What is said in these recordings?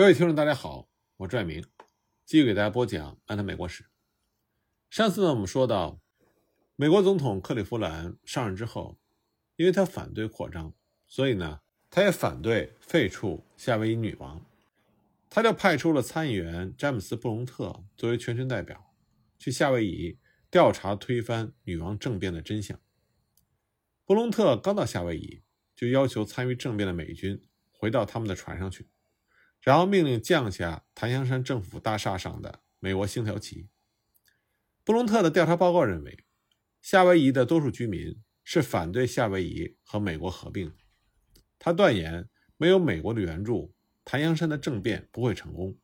各位听众，大家好，我是拽明，继续给大家播讲《安特美国史》。上次呢，我们说到，美国总统克利夫兰上任之后，因为他反对扩张，所以呢，他也反对废除夏威夷女王，他就派出了参议员詹姆斯·布隆特作为全权代表，去夏威夷调查推翻女王政变的真相。布隆特刚到夏威夷，就要求参与政变的美军回到他们的船上去。然后命令降下檀香山政府大厦上的美国星条旗。布隆特的调查报告认为，夏威夷的多数居民是反对夏威夷和美国合并。他断言，没有美国的援助，檀香山的政变不会成功，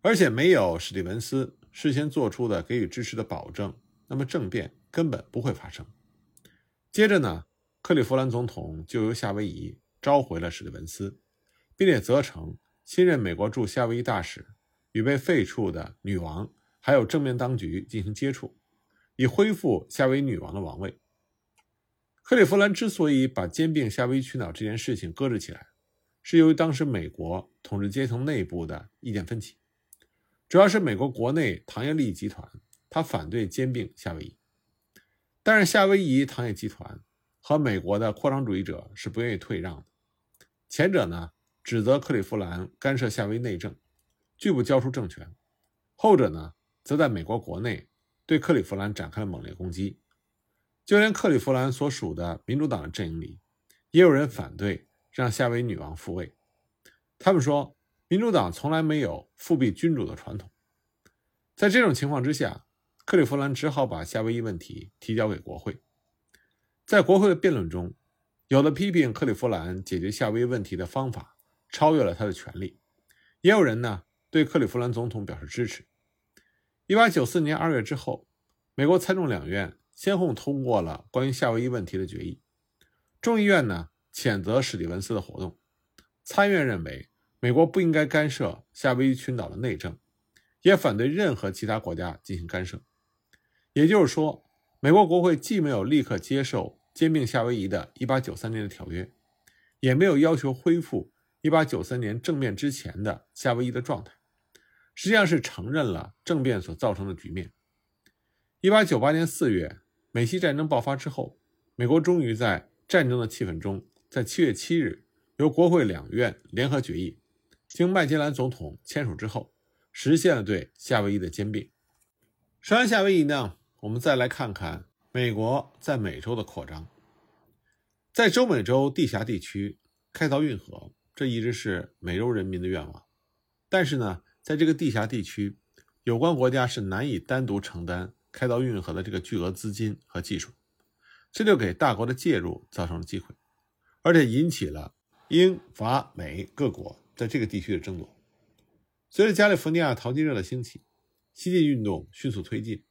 而且没有史蒂文斯事先做出的给予支持的保证，那么政变根本不会发生。接着呢，克利夫兰总统就由夏威夷召回了史蒂文斯，并且责成。新任美国驻夏威夷大使与被废黜的女王还有正面当局进行接触，以恢复夏威夷女王的王位。克利夫兰之所以把兼并夏威夷群岛这件事情搁置起来，是由于当时美国统治阶层内部的意见分歧，主要是美国国内糖业利益集团，他反对兼并夏威夷，但是夏威夷糖业集团和美国的扩张主义者是不愿意退让的，前者呢？指责克利夫兰干涉夏威内政，拒不交出政权；后者呢，则在美国国内对克利夫兰展开了猛烈攻击。就连克利夫兰所属的民主党的阵营里，也有人反对让夏威女王复位。他们说，民主党从来没有复辟君主的传统。在这种情况之下，克利夫兰只好把夏威夷问题提交给国会。在国会的辩论中，有的批评克利夫兰解决夏威夷问题的方法。超越了他的权利，也有人呢对克利夫兰总统表示支持。一八九四年二月之后，美国参众两院先后通过了关于夏威夷问题的决议。众议院呢谴责史蒂文斯的活动，参院认为美国不应该干涉夏威夷群岛的内政，也反对任何其他国家进行干涉。也就是说，美国国会既没有立刻接受兼并夏威夷的一八九三年的条约，也没有要求恢复。一八九三年政变之前的夏威夷的状态，实际上是承认了政变所造成的局面。一八九八年四月，美西战争爆发之后，美国终于在战争的气氛中，在七月七日由国会两院联合决议，经麦金兰总统签署之后，实现了对夏威夷的兼并。说完夏威夷呢，我们再来看看美国在美洲的扩张，在中美洲地峡地区开凿运河。这一直是美洲人民的愿望，但是呢，在这个地峡地区，有关国家是难以单独承担开凿运河的这个巨额资金和技术，这就给大国的介入造成了机会，而且引起了英法美各国在这个地区的争夺。随着加利福尼亚淘金热的兴起，西进运动迅速推进，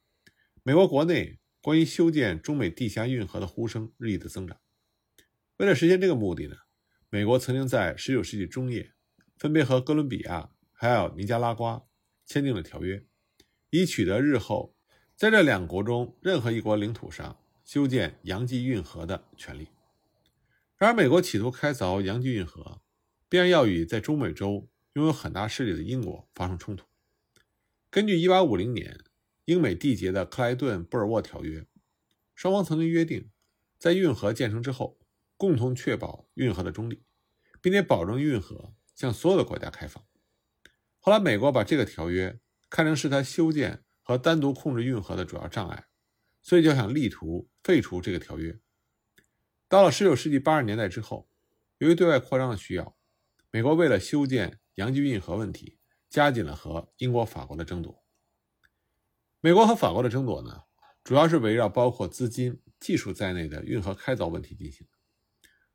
美国国内关于修建中美地峡运河的呼声日益的增长。为了实现这个目的呢？美国曾经在19世纪中叶，分别和哥伦比亚还有尼加拉瓜签订了条约，以取得日后在这两国中任何一国领土上修建洋基运河的权利。然而，美国企图开凿洋基运河，必然要与在中美洲拥有很大势力的英国发生冲突。根据1850年英美缔结的克莱顿布尔沃条约，双方曾经约定，在运河建成之后。共同确保运河的中立，并且保证运河向所有的国家开放。后来，美国把这个条约看成是他修建和单独控制运河的主要障碍，所以就想力图废除这个条约。到了19世纪80年代之后，由于对外扩张的需要，美国为了修建洋基运河问题，加紧了和英国、法国的争夺。美国和法国的争夺呢，主要是围绕包括资金、技术在内的运河开凿问题进行。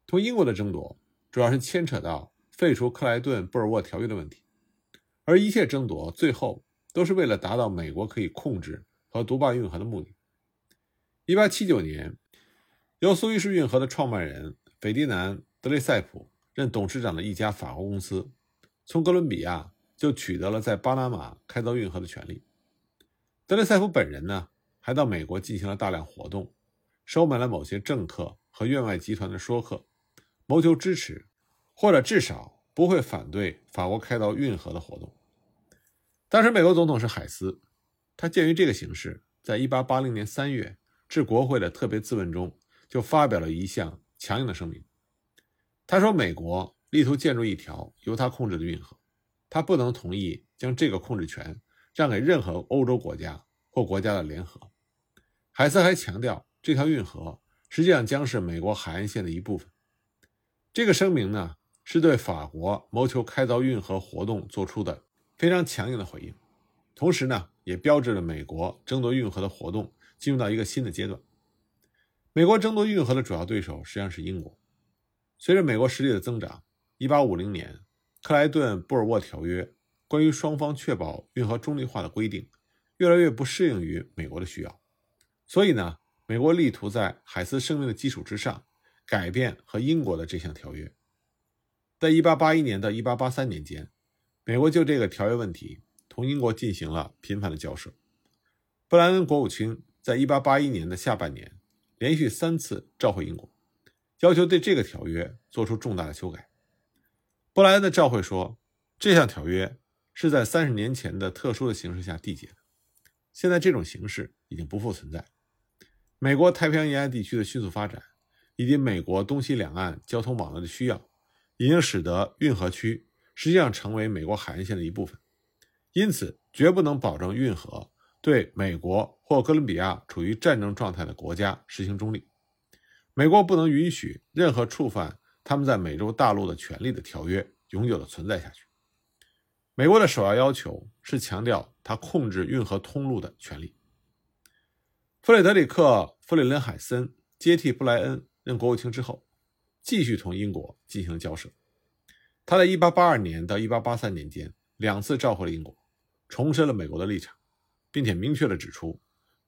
同英国的争夺主要是牵扯到废除克莱顿布尔沃条约的问题，而一切争夺最后都是为了达到美国可以控制和独霸运河的目的。1879年，由苏伊士运河的创办人斐迪南·德雷塞普任董事长的一家法国公司，从哥伦比亚就取得了在巴拿马开凿运河的权利。德雷塞普本人呢，还到美国进行了大量活动，收买了某些政客和院外集团的说客。谋求支持，或者至少不会反对法国开凿运河的活动。当时美国总统是海斯，他鉴于这个形势，在1880年3月致国会的特别自问中，就发表了一项强硬的声明。他说：“美国力图建筑一条由他控制的运河，他不能同意将这个控制权让给任何欧洲国家或国家的联合。”海斯还强调，这条运河实际上将是美国海岸线的一部分。这个声明呢，是对法国谋求开凿运河活动做出的非常强硬的回应，同时呢，也标志着美国争夺运河的活动进入到一个新的阶段。美国争夺运河的主要对手实际上是英国。随着美国实力的增长，1850年克莱顿布尔沃条约关于双方确保运河中立化的规定越来越不适应于美国的需要，所以呢，美国力图在海斯声明的基础之上。改变和英国的这项条约，在1881年到1883年间，美国就这个条约问题同英国进行了频繁的交涉。布莱恩国务卿在1881年的下半年连续三次召回英国，要求对这个条约做出重大的修改。布莱恩的召会说，这项条约是在三十年前的特殊的形势下缔结的，现在这种形式已经不复存在。美国太平洋沿岸地区的迅速发展。以及美国东西两岸交通网络的需要，已经使得运河区实际上成为美国海岸线的一部分。因此，绝不能保证运河对美国或哥伦比亚处于战争状态的国家实行中立。美国不能允许任何触犯他们在美洲大陆的权利的条约永久的存在下去。美国的首要要求是强调它控制运河通路的权利。弗雷德里克·弗里伦海森接替布莱恩。任国务卿之后，继续同英国进行交涉。他在1882年到1883年间两次召回了英国，重申了美国的立场，并且明确地指出，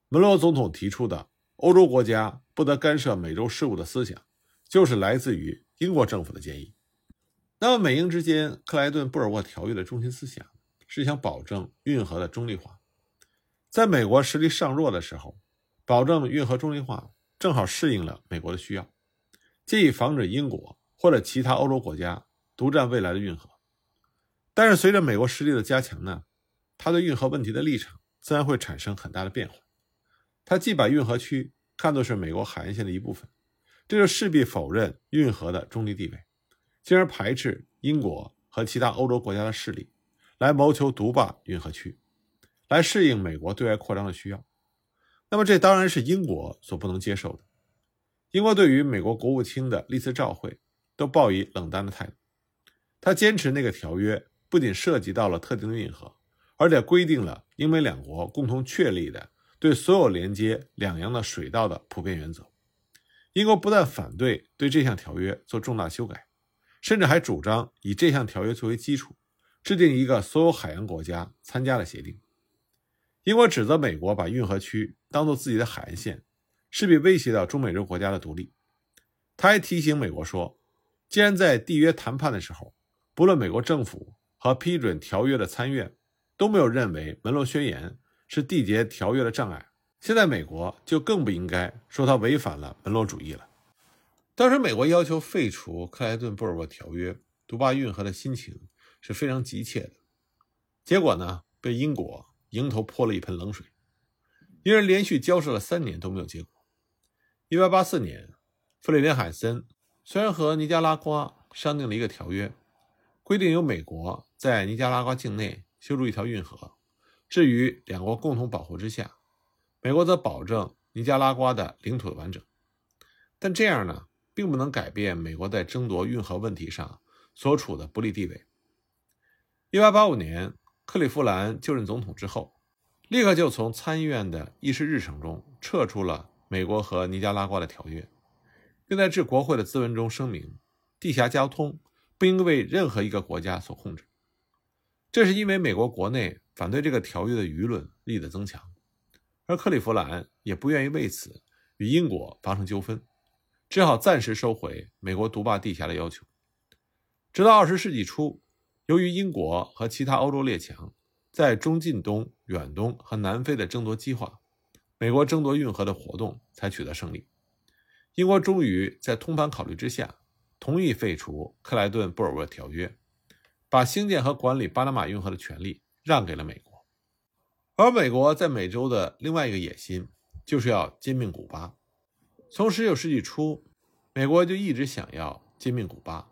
门罗总统提出的欧洲国家不得干涉美洲事务的思想，就是来自于英国政府的建议。那么，美英之间克莱顿布尔沃条约的中心思想是想保证运河的中立化，在美国实力尚弱的时候，保证运河中立化。正好适应了美国的需要，借以防止英国或者其他欧洲国家独占未来的运河。但是，随着美国实力的加强呢，他对运河问题的立场自然会产生很大的变化。他既把运河区看作是美国海岸线的一部分，这就势必否认运河的中立地位，进而排斥英国和其他欧洲国家的势力，来谋求独霸运河区，来适应美国对外扩张的需要。那么，这当然是英国所不能接受的。英国对于美国国务卿的历次召会都抱以冷淡的态度。他坚持那个条约不仅涉及到了特定的运河，而且规定了英美两国共同确立的对所有连接两洋的水道的普遍原则。英国不但反对对这项条约做重大修改，甚至还主张以这项条约作为基础，制定一个所有海洋国家参加的协定。英国指责美国把运河区当做自己的海岸线，势必威胁到中美洲国家的独立。他还提醒美国说，既然在缔约谈判的时候，不论美国政府和批准条约的参院都没有认为门罗宣言是缔结条约的障碍，现在美国就更不应该说他违反了门罗主义了。当时美国要求废除克莱顿布尔沃条约、独霸运河的心情是非常急切的，结果呢，被英国。迎头泼了一盆冷水，因而连续交涉了三年都没有结果。一八八四年，弗里林海森虽然和尼加拉瓜商定了一个条约，规定由美国在尼加拉瓜境内修筑一条运河，置于两国共同保护之下，美国则保证尼加拉瓜的领土完整。但这样呢，并不能改变美国在争夺运河问题上所处的不利地位。一八八五年。克利夫兰就任总统之后，立刻就从参议院的议事日程中撤出了美国和尼加拉瓜的条约，并在致国会的咨文中声明，地下交通不应为任何一个国家所控制。这是因为美国国内反对这个条约的舆论力的增强，而克利夫兰也不愿意为此与英国发生纠纷，只好暂时收回美国独霸地峡的要求。直到二十世纪初。由于英国和其他欧洲列强在中近东、远东和南非的争夺激化，美国争夺运河的活动才取得胜利。英国终于在通盘考虑之下，同意废除克莱顿布尔沃条约，把兴建和管理巴拿马运河的权利让给了美国。而美国在美洲的另外一个野心，就是要兼并古巴。从19世纪初，美国就一直想要兼并古巴。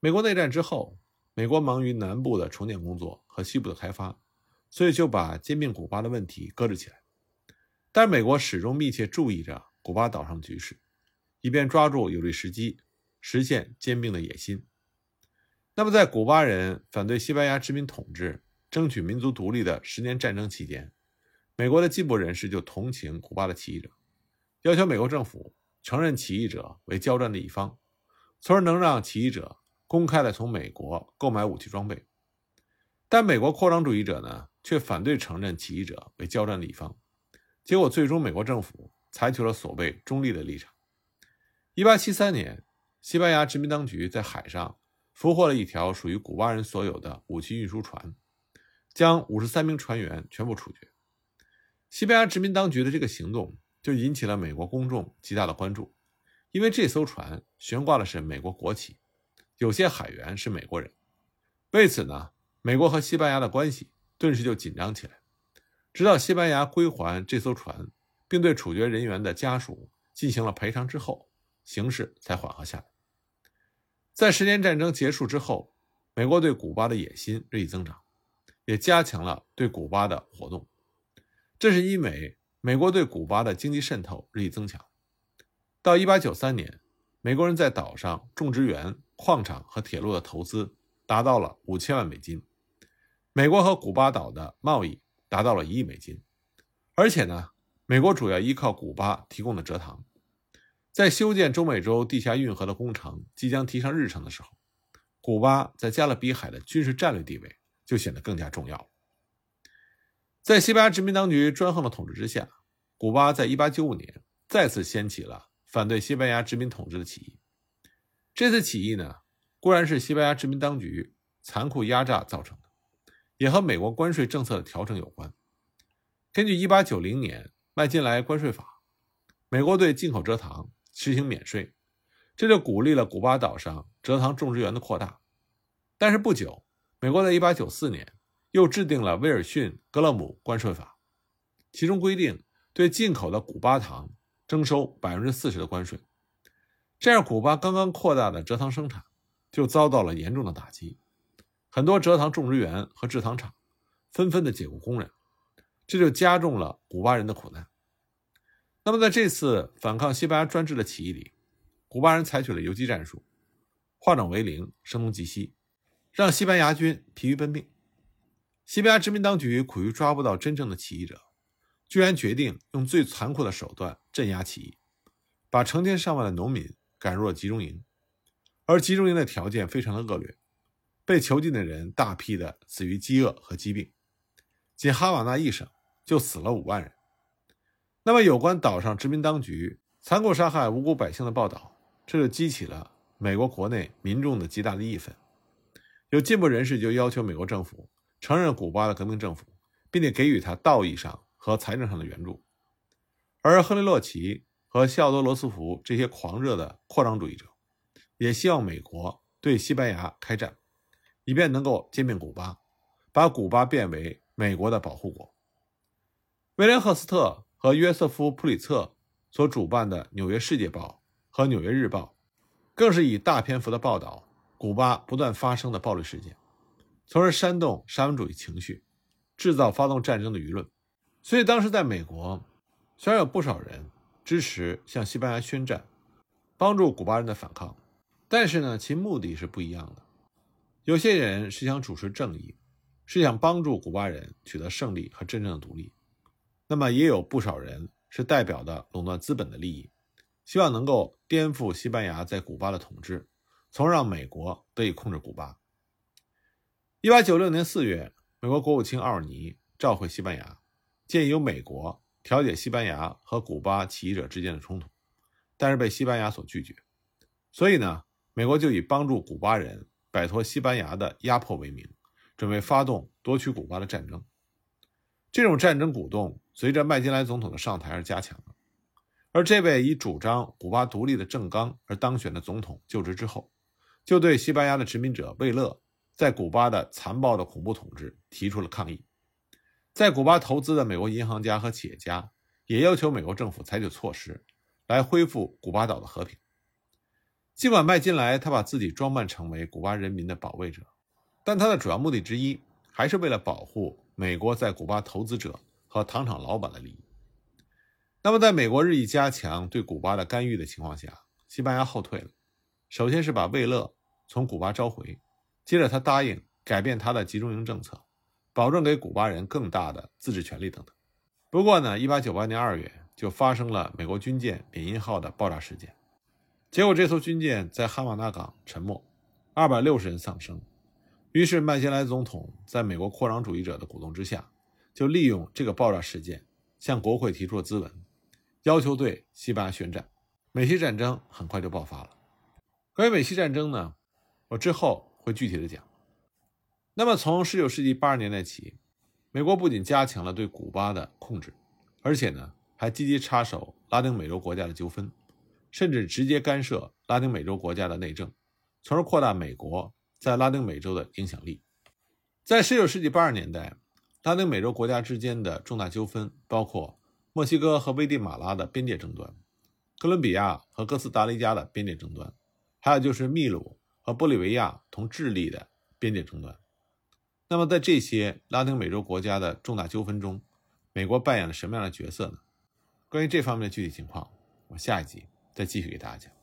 美国内战之后，美国忙于南部的重建工作和西部的开发，所以就把兼并古巴的问题搁置起来。但美国始终密切注意着古巴岛上的局势，以便抓住有利时机，实现兼并的野心。那么，在古巴人反对西班牙殖民统治、争取民族独立的十年战争期间，美国的进步人士就同情古巴的起义者，要求美国政府承认起义者为交战的一方，从而能让起义者公开的从美国购买武器装备。但美国扩张主义者呢，却反对承认起义者为交战的一方。结果，最终美国政府采取了所谓中立的立场。一八七三年，西班牙殖民当局在海上。俘获了一条属于古巴人所有的武器运输船，将五十三名船员全部处决。西班牙殖民当局的这个行动就引起了美国公众极大的关注，因为这艘船悬挂的是美国国旗，有些海员是美国人。为此呢，美国和西班牙的关系顿时就紧张起来。直到西班牙归还这艘船，并对处决人员的家属进行了赔偿之后，形势才缓和下来。在十年战争结束之后，美国对古巴的野心日益增长，也加强了对古巴的活动。这是因为美国对古巴的经济渗透日益增强。到1893年，美国人在岛上种植园、矿场和铁路的投资达到了五千万美金，美国和古巴岛的贸易达到了一亿美金。而且呢，美国主要依靠古巴提供的蔗糖。在修建中美洲地下运河的工程即将提上日程的时候，古巴在加勒比海的军事战略地位就显得更加重要。在西班牙殖民当局专横的统治之下，古巴在1895年再次掀起了反对西班牙殖民统治的起义。这次起义呢，固然是西班牙殖民当局残酷压榨造成的，也和美国关税政策的调整有关。根据1890年麦金莱关税法，美国对进口蔗糖。实行免税，这就鼓励了古巴岛上蔗糖种植园的扩大。但是不久，美国在1894年又制定了威尔逊格勒姆关税法，其中规定对进口的古巴糖征收百分之四十的关税。这样，古巴刚刚扩大的蔗糖生产就遭到了严重的打击，很多蔗糖种植园和制糖厂纷纷的解雇工人，这就加重了古巴人的苦难。那么，在这次反抗西班牙专制的起义里，古巴人采取了游击战术，化整为零，声东击西，让西班牙军疲于奔命。西班牙殖民当局苦于抓不到真正的起义者，居然决定用最残酷的手段镇压起义，把成千上万的农民赶入了集中营，而集中营的条件非常的恶劣，被囚禁的人大批的死于饥饿和疾病，仅哈瓦那一省就死了五万人。那么，有关岛上殖民当局残酷杀害无辜百姓的报道，这就激起了美国国内民众的极大的义愤。有进步人士就要求美国政府承认古巴的革命政府，并且给予他道义上和财政上的援助。而亨利·洛奇和西奥多·罗斯福这些狂热的扩张主义者，也希望美国对西班牙开战，以便能够兼并古巴，把古巴变为美国的保护国。威廉·赫斯特。和约瑟夫·普里策所主办的《纽约世界报》和《纽约日报》，更是以大篇幅的报道古巴不断发生的暴力事件，从而煽动沙文主义情绪，制造发动战争的舆论。所以，当时在美国，虽然有不少人支持向西班牙宣战，帮助古巴人的反抗，但是呢，其目的是不一样的。有些人是想主持正义，是想帮助古巴人取得胜利和真正的独立。那么也有不少人是代表的垄断资本的利益，希望能够颠覆西班牙在古巴的统治，从而让美国得以控制古巴。一八九六年四月，美国国务卿奥尔尼召回西班牙，建议由美国调解西班牙和古巴起义者之间的冲突，但是被西班牙所拒绝。所以呢，美国就以帮助古巴人摆脱西班牙的压迫为名，准备发动夺取古巴的战争。这种战争鼓动随着麦金莱总统的上台而加强了，而这位以主张古巴独立的郑刚而当选的总统就职之后，就对西班牙的殖民者魏勒在古巴的残暴的恐怖统治提出了抗议。在古巴投资的美国银行家和企业家也要求美国政府采取措施，来恢复古巴岛的和平。尽管麦金莱他把自己装扮成为古巴人民的保卫者，但他的主要目的之一还是为了保护美国在古巴投资者和糖厂老板的利益。那么，在美国日益加强对古巴的干预的情况下，西班牙后退了。首先是把魏勒从古巴召回，接着他答应改变他的集中营政策，保证给古巴人更大的自治权利等等。不过呢，1898年2月就发生了美国军舰缅因号的爆炸事件。结果，这艘军舰在哈瓦那港沉没，二百六十人丧生。于是，麦金莱总统在美国扩张主义者的鼓动之下，就利用这个爆炸事件，向国会提出了咨文，要求对西班牙宣战。美西战争很快就爆发了。关于美西战争呢，我之后会具体的讲。那么，从19世纪80年代起，美国不仅加强了对古巴的控制，而且呢，还积极插手拉丁美洲国家的纠纷。甚至直接干涉拉丁美洲国家的内政，从而扩大美国在拉丁美洲的影响力。在19世纪80年代，拉丁美洲国家之间的重大纠纷包括墨西哥和危地马拉的边界争端、哥伦比亚和哥斯达黎加的边界争端，还有就是秘鲁和玻利维亚同智利的边界争端。那么，在这些拉丁美洲国家的重大纠纷中，美国扮演了什么样的角色呢？关于这方面的具体情况，我下一集。再继续给大家讲。